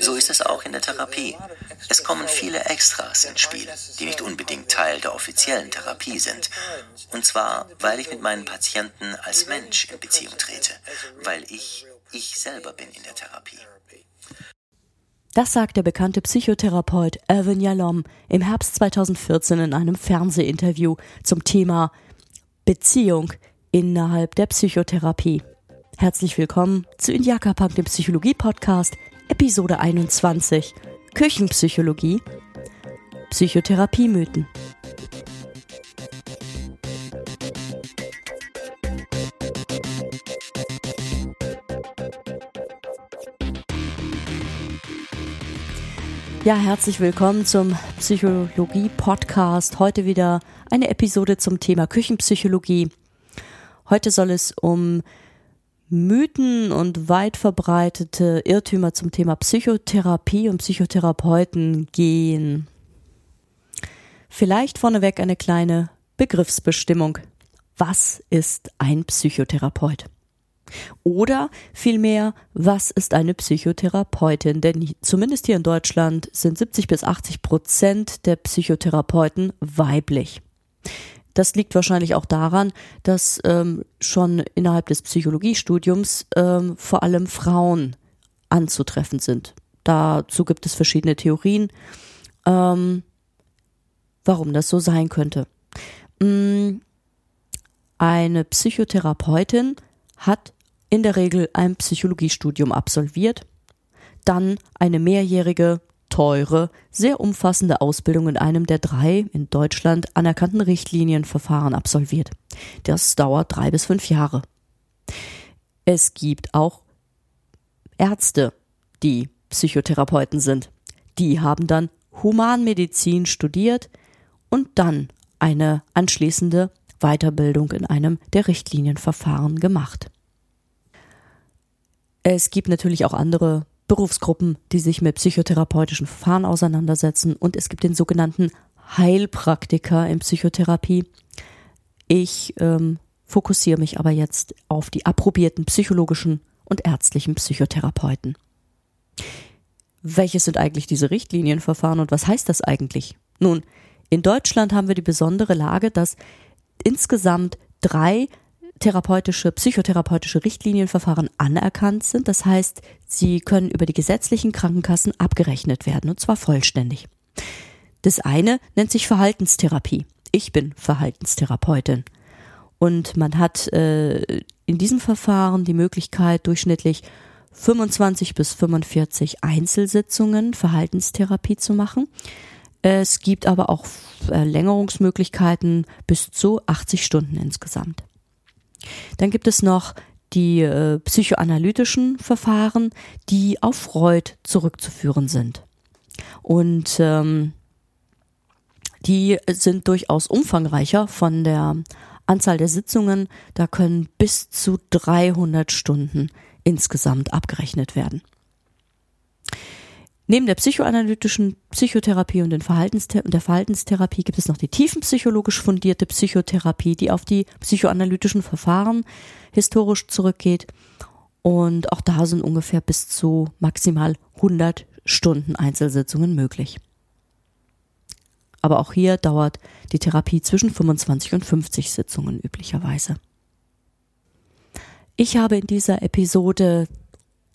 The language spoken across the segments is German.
So ist es auch in der Therapie. Es kommen viele Extras ins Spiel, die nicht unbedingt Teil der offiziellen Therapie sind. Und zwar, weil ich mit meinen Patienten als Mensch in Beziehung trete, weil ich ich selber bin in der Therapie. Das sagt der bekannte Psychotherapeut Erwin Yalom im Herbst 2014 in einem Fernsehinterview zum Thema Beziehung innerhalb der Psychotherapie. Herzlich willkommen zu Indiaka Punk, dem Psychologie-Podcast, Episode 21, Küchenpsychologie, Psychotherapiemythen. Ja, herzlich willkommen zum Psychologie-Podcast. Heute wieder eine Episode zum Thema Küchenpsychologie. Heute soll es um Mythen und weit verbreitete Irrtümer zum Thema Psychotherapie und Psychotherapeuten gehen. Vielleicht vorneweg eine kleine Begriffsbestimmung. Was ist ein Psychotherapeut? Oder vielmehr, was ist eine Psychotherapeutin? Denn zumindest hier in Deutschland sind 70 bis 80 Prozent der Psychotherapeuten weiblich. Das liegt wahrscheinlich auch daran, dass ähm, schon innerhalb des Psychologiestudiums ähm, vor allem Frauen anzutreffen sind. Dazu gibt es verschiedene Theorien, ähm, warum das so sein könnte. Mm, eine Psychotherapeutin hat in der Regel ein Psychologiestudium absolviert, dann eine mehrjährige, teure, sehr umfassende Ausbildung in einem der drei in Deutschland anerkannten Richtlinienverfahren absolviert. Das dauert drei bis fünf Jahre. Es gibt auch Ärzte, die Psychotherapeuten sind. Die haben dann Humanmedizin studiert und dann eine anschließende Weiterbildung in einem der Richtlinienverfahren gemacht. Es gibt natürlich auch andere Berufsgruppen, die sich mit psychotherapeutischen Verfahren auseinandersetzen und es gibt den sogenannten Heilpraktiker in Psychotherapie. Ich ähm, fokussiere mich aber jetzt auf die approbierten psychologischen und ärztlichen Psychotherapeuten. Welches sind eigentlich diese Richtlinienverfahren und was heißt das eigentlich? Nun, in Deutschland haben wir die besondere Lage, dass insgesamt drei therapeutische, psychotherapeutische Richtlinienverfahren anerkannt sind. Das heißt, sie können über die gesetzlichen Krankenkassen abgerechnet werden, und zwar vollständig. Das eine nennt sich Verhaltenstherapie. Ich bin Verhaltenstherapeutin. Und man hat äh, in diesem Verfahren die Möglichkeit, durchschnittlich 25 bis 45 Einzelsitzungen Verhaltenstherapie zu machen. Es gibt aber auch Verlängerungsmöglichkeiten bis zu 80 Stunden insgesamt. Dann gibt es noch die äh, psychoanalytischen Verfahren, die auf Freud zurückzuführen sind. Und ähm, die sind durchaus umfangreicher von der Anzahl der Sitzungen. Da können bis zu 300 Stunden insgesamt abgerechnet werden. Neben der psychoanalytischen Psychotherapie und den Verhaltensth der Verhaltenstherapie gibt es noch die tiefenpsychologisch fundierte Psychotherapie, die auf die psychoanalytischen Verfahren historisch zurückgeht. Und auch da sind ungefähr bis zu maximal 100 Stunden Einzelsitzungen möglich. Aber auch hier dauert die Therapie zwischen 25 und 50 Sitzungen üblicherweise. Ich habe in dieser Episode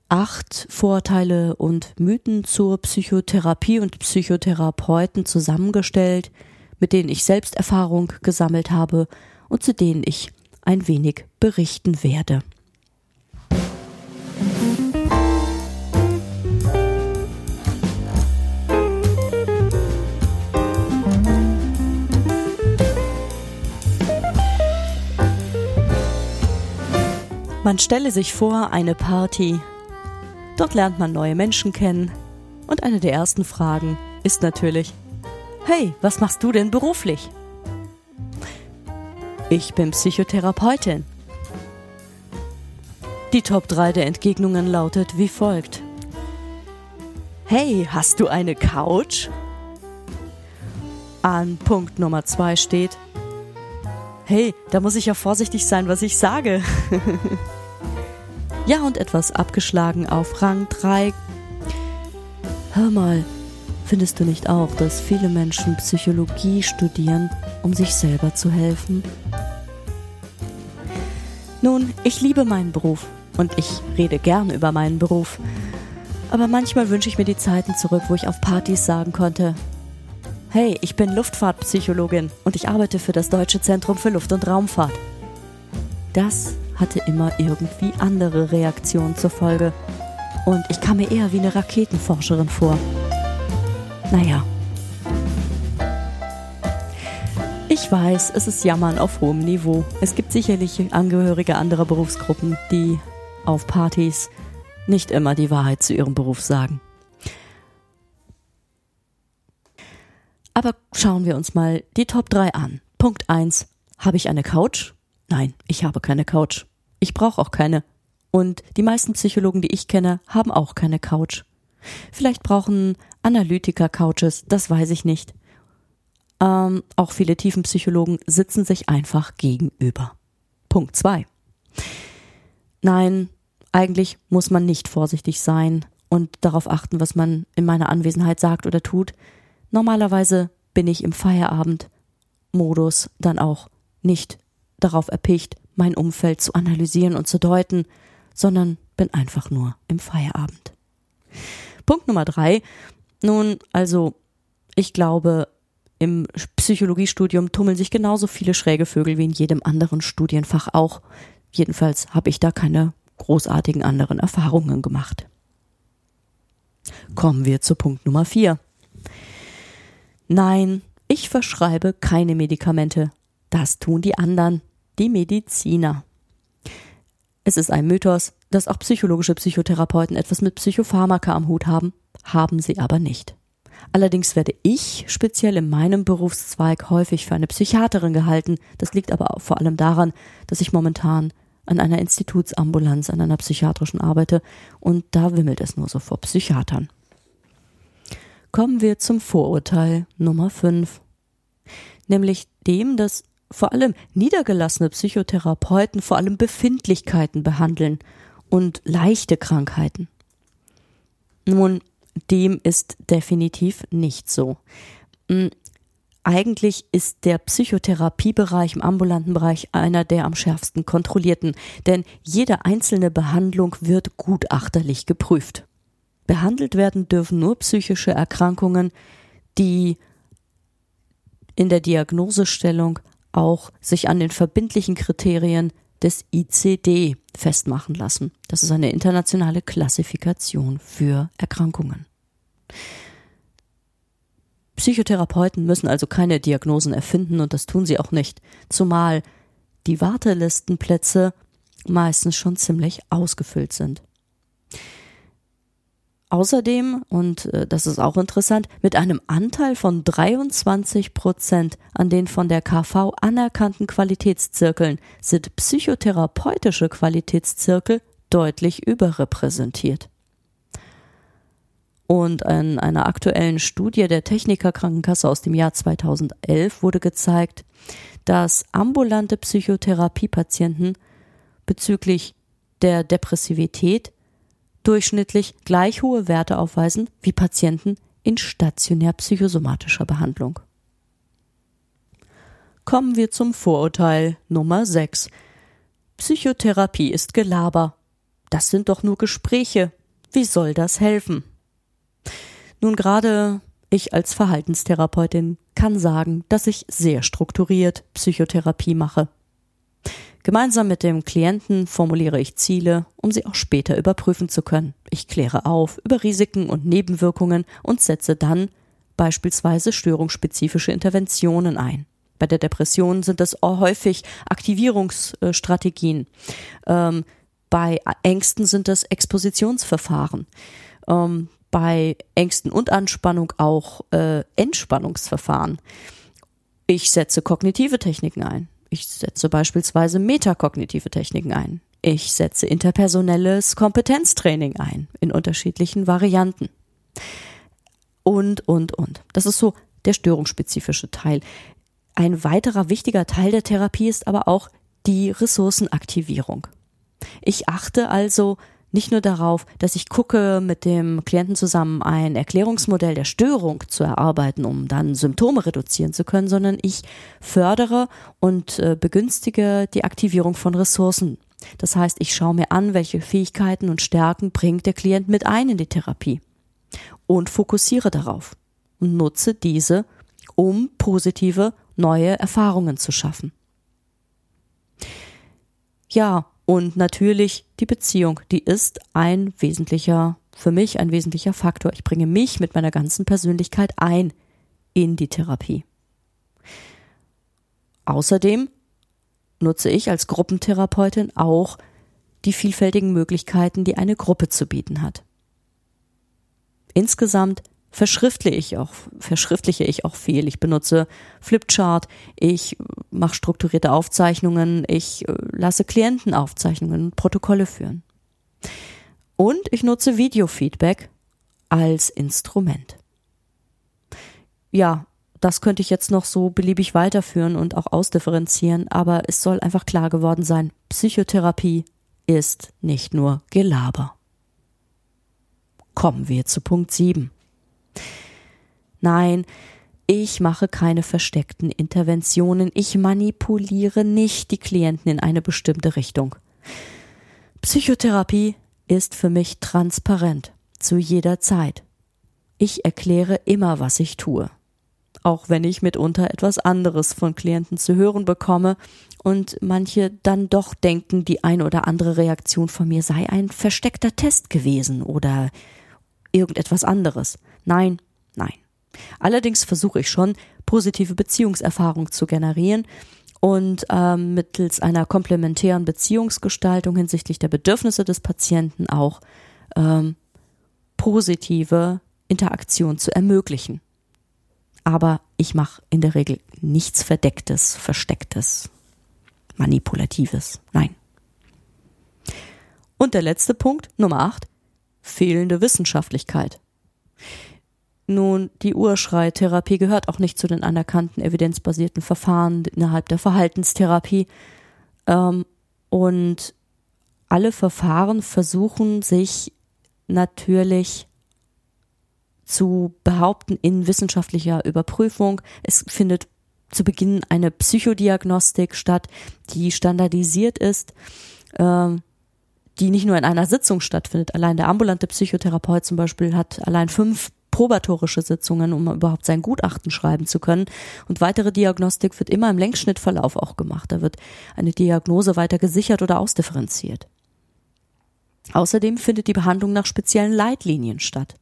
acht Vorteile und Mythen zur Psychotherapie und Psychotherapeuten zusammengestellt, mit denen ich selbst Erfahrung gesammelt habe und zu denen ich ein wenig berichten werde. Man stelle sich vor, eine Party, Dort lernt man neue Menschen kennen. Und eine der ersten Fragen ist natürlich, hey, was machst du denn beruflich? Ich bin Psychotherapeutin. Die Top 3 der Entgegnungen lautet wie folgt. Hey, hast du eine Couch? An Punkt Nummer 2 steht, hey, da muss ich ja vorsichtig sein, was ich sage. Ja, und etwas abgeschlagen auf Rang 3 Hör mal, findest du nicht auch, dass viele Menschen Psychologie studieren, um sich selber zu helfen? Nun, ich liebe meinen Beruf und ich rede gern über meinen Beruf. Aber manchmal wünsche ich mir die Zeiten zurück, wo ich auf Partys sagen konnte, Hey, ich bin Luftfahrtpsychologin und ich arbeite für das Deutsche Zentrum für Luft- und Raumfahrt. Das hatte immer irgendwie andere Reaktionen zur Folge. Und ich kam mir eher wie eine Raketenforscherin vor. Naja. Ich weiß, es ist Jammern auf hohem Niveau. Es gibt sicherlich Angehörige anderer Berufsgruppen, die auf Partys nicht immer die Wahrheit zu ihrem Beruf sagen. Aber schauen wir uns mal die Top 3 an. Punkt 1. Habe ich eine Couch? Nein, ich habe keine Couch. Ich brauche auch keine. Und die meisten Psychologen, die ich kenne, haben auch keine Couch. Vielleicht brauchen Analytiker Couches, das weiß ich nicht. Ähm, auch viele Tiefenpsychologen sitzen sich einfach gegenüber. Punkt 2. Nein, eigentlich muss man nicht vorsichtig sein und darauf achten, was man in meiner Anwesenheit sagt oder tut. Normalerweise bin ich im Feierabend-Modus dann auch nicht darauf erpicht, mein Umfeld zu analysieren und zu deuten, sondern bin einfach nur im Feierabend. Punkt Nummer drei. Nun, also, ich glaube, im Psychologiestudium tummeln sich genauso viele schräge Vögel wie in jedem anderen Studienfach auch. Jedenfalls habe ich da keine großartigen anderen Erfahrungen gemacht. Kommen wir zu Punkt Nummer vier. Nein, ich verschreibe keine Medikamente. Das tun die anderen, die Mediziner. Es ist ein Mythos, dass auch psychologische Psychotherapeuten etwas mit Psychopharmaka am Hut haben, haben sie aber nicht. Allerdings werde ich speziell in meinem Berufszweig häufig für eine Psychiaterin gehalten. Das liegt aber auch vor allem daran, dass ich momentan an einer Institutsambulanz, an einer psychiatrischen arbeite und da wimmelt es nur so vor Psychiatern. Kommen wir zum Vorurteil Nummer 5, nämlich dem, dass vor allem niedergelassene Psychotherapeuten vor allem Befindlichkeiten behandeln und leichte Krankheiten. Nun, dem ist definitiv nicht so. Hm, eigentlich ist der Psychotherapiebereich im ambulanten Bereich einer der am schärfsten kontrollierten, denn jede einzelne Behandlung wird gutachterlich geprüft. Behandelt werden dürfen nur psychische Erkrankungen, die in der Diagnosestellung auch sich an den verbindlichen Kriterien des ICD festmachen lassen. Das ist eine internationale Klassifikation für Erkrankungen. Psychotherapeuten müssen also keine Diagnosen erfinden und das tun sie auch nicht, zumal die Wartelistenplätze meistens schon ziemlich ausgefüllt sind. Außerdem, und äh, das ist auch interessant, mit einem Anteil von 23 Prozent an den von der KV anerkannten Qualitätszirkeln sind psychotherapeutische Qualitätszirkel deutlich überrepräsentiert. Und in einer aktuellen Studie der Techniker Krankenkasse aus dem Jahr 2011 wurde gezeigt, dass ambulante Psychotherapiepatienten bezüglich der Depressivität durchschnittlich gleich hohe Werte aufweisen wie Patienten in stationär psychosomatischer Behandlung. Kommen wir zum Vorurteil Nummer 6. Psychotherapie ist Gelaber. Das sind doch nur Gespräche. Wie soll das helfen? Nun gerade ich als Verhaltenstherapeutin kann sagen, dass ich sehr strukturiert Psychotherapie mache. Gemeinsam mit dem Klienten formuliere ich Ziele, um sie auch später überprüfen zu können. Ich kläre auf über Risiken und Nebenwirkungen und setze dann beispielsweise störungsspezifische Interventionen ein. Bei der Depression sind es häufig Aktivierungsstrategien. Ähm, bei Ängsten sind es Expositionsverfahren. Ähm, bei Ängsten und Anspannung auch äh, Entspannungsverfahren. Ich setze kognitive Techniken ein. Ich setze beispielsweise metakognitive Techniken ein. Ich setze interpersonelles Kompetenztraining ein in unterschiedlichen Varianten. Und, und, und. Das ist so der störungsspezifische Teil. Ein weiterer wichtiger Teil der Therapie ist aber auch die Ressourcenaktivierung. Ich achte also nicht nur darauf, dass ich gucke, mit dem Klienten zusammen ein Erklärungsmodell der Störung zu erarbeiten, um dann Symptome reduzieren zu können, sondern ich fördere und äh, begünstige die Aktivierung von Ressourcen. Das heißt, ich schaue mir an, welche Fähigkeiten und Stärken bringt der Klient mit ein in die Therapie und fokussiere darauf und nutze diese, um positive neue Erfahrungen zu schaffen. Ja, und natürlich die Beziehung, die ist ein wesentlicher, für mich ein wesentlicher Faktor. Ich bringe mich mit meiner ganzen Persönlichkeit ein in die Therapie. Außerdem nutze ich als Gruppentherapeutin auch die vielfältigen Möglichkeiten, die eine Gruppe zu bieten hat. Insgesamt verschriftliche ich auch, verschriftliche ich auch viel. Ich benutze Flipchart, ich mache strukturierte Aufzeichnungen, ich äh, lasse Klientenaufzeichnungen und Protokolle führen. Und ich nutze Videofeedback als Instrument. Ja, das könnte ich jetzt noch so beliebig weiterführen und auch ausdifferenzieren, aber es soll einfach klar geworden sein, Psychotherapie ist nicht nur Gelaber. Kommen wir zu Punkt 7. Nein, ich mache keine versteckten Interventionen, ich manipuliere nicht die Klienten in eine bestimmte Richtung. Psychotherapie ist für mich transparent, zu jeder Zeit. Ich erkläre immer, was ich tue. Auch wenn ich mitunter etwas anderes von Klienten zu hören bekomme und manche dann doch denken, die eine oder andere Reaktion von mir sei ein versteckter Test gewesen oder irgendetwas anderes. Nein, nein. Allerdings versuche ich schon, positive Beziehungserfahrung zu generieren und ähm, mittels einer komplementären Beziehungsgestaltung hinsichtlich der Bedürfnisse des Patienten auch ähm, positive Interaktion zu ermöglichen. Aber ich mache in der Regel nichts Verdecktes, Verstecktes, Manipulatives. Nein. Und der letzte Punkt, Nummer 8, fehlende Wissenschaftlichkeit. Nun, die Urschreitherapie gehört auch nicht zu den anerkannten evidenzbasierten Verfahren innerhalb der Verhaltenstherapie. Ähm, und alle Verfahren versuchen sich natürlich zu behaupten in wissenschaftlicher Überprüfung. Es findet zu Beginn eine Psychodiagnostik statt, die standardisiert ist. Ähm, die nicht nur in einer Sitzung stattfindet. Allein der ambulante Psychotherapeut zum Beispiel hat allein fünf probatorische Sitzungen, um überhaupt sein Gutachten schreiben zu können. Und weitere Diagnostik wird immer im Längsschnittverlauf auch gemacht. Da wird eine Diagnose weiter gesichert oder ausdifferenziert. Außerdem findet die Behandlung nach speziellen Leitlinien statt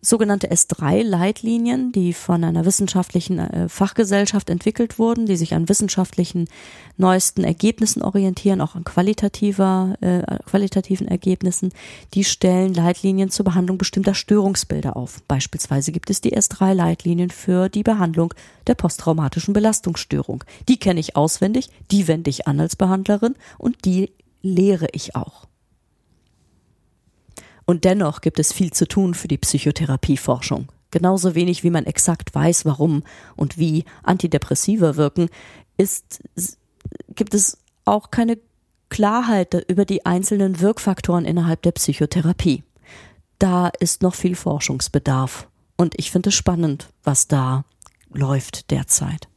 sogenannte S3-Leitlinien, die von einer wissenschaftlichen äh, Fachgesellschaft entwickelt wurden, die sich an wissenschaftlichen neuesten Ergebnissen orientieren, auch an qualitativer, äh, qualitativen Ergebnissen, die stellen Leitlinien zur Behandlung bestimmter Störungsbilder auf. Beispielsweise gibt es die S3-Leitlinien für die Behandlung der posttraumatischen Belastungsstörung. Die kenne ich auswendig, die wende ich an als Behandlerin und die lehre ich auch. Und dennoch gibt es viel zu tun für die Psychotherapieforschung. Genauso wenig wie man exakt weiß, warum und wie Antidepressiva wirken, ist, gibt es auch keine Klarheit über die einzelnen Wirkfaktoren innerhalb der Psychotherapie. Da ist noch viel Forschungsbedarf. Und ich finde es spannend, was da läuft derzeit.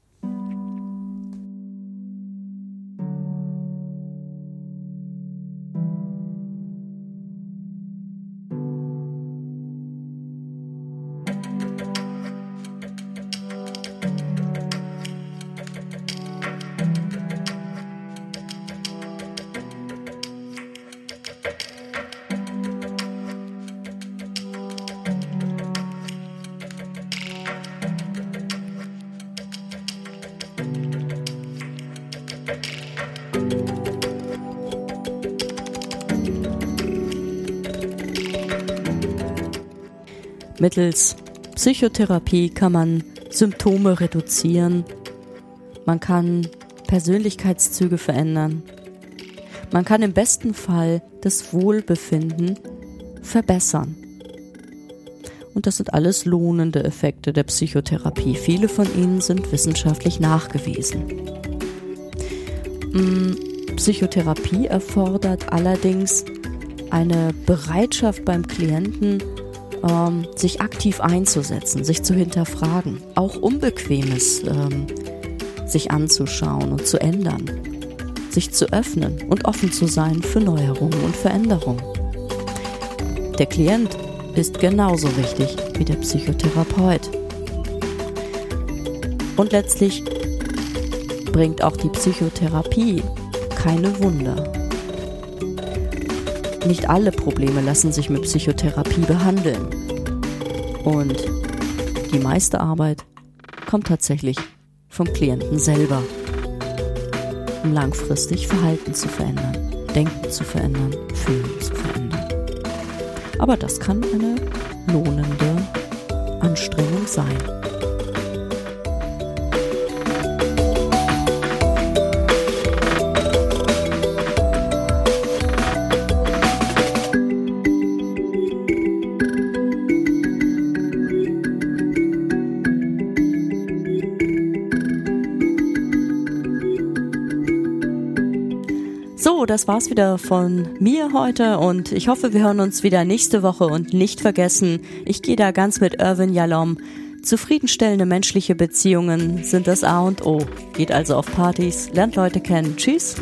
Mittels Psychotherapie kann man Symptome reduzieren, man kann Persönlichkeitszüge verändern, man kann im besten Fall das Wohlbefinden verbessern. Und das sind alles lohnende Effekte der Psychotherapie. Viele von ihnen sind wissenschaftlich nachgewiesen. Mm, Psychotherapie erfordert allerdings eine Bereitschaft beim Klienten, ähm, sich aktiv einzusetzen, sich zu hinterfragen, auch Unbequemes ähm, sich anzuschauen und zu ändern, sich zu öffnen und offen zu sein für Neuerungen und Veränderungen. Der Klient ist genauso wichtig wie der Psychotherapeut. Und letztlich bringt auch die Psychotherapie keine Wunder. Nicht alle Probleme lassen sich mit Psychotherapie behandeln. Und die meiste Arbeit kommt tatsächlich vom Klienten selber, um langfristig Verhalten zu verändern, Denken zu verändern, Fühlen zu verändern. Aber das kann eine lohnende Anstrengung sein. Das war's wieder von mir heute und ich hoffe, wir hören uns wieder nächste Woche und nicht vergessen, ich gehe da ganz mit Irvin Jalom. Zufriedenstellende menschliche Beziehungen sind das A und O. Geht also auf Partys, lernt Leute kennen. Tschüss.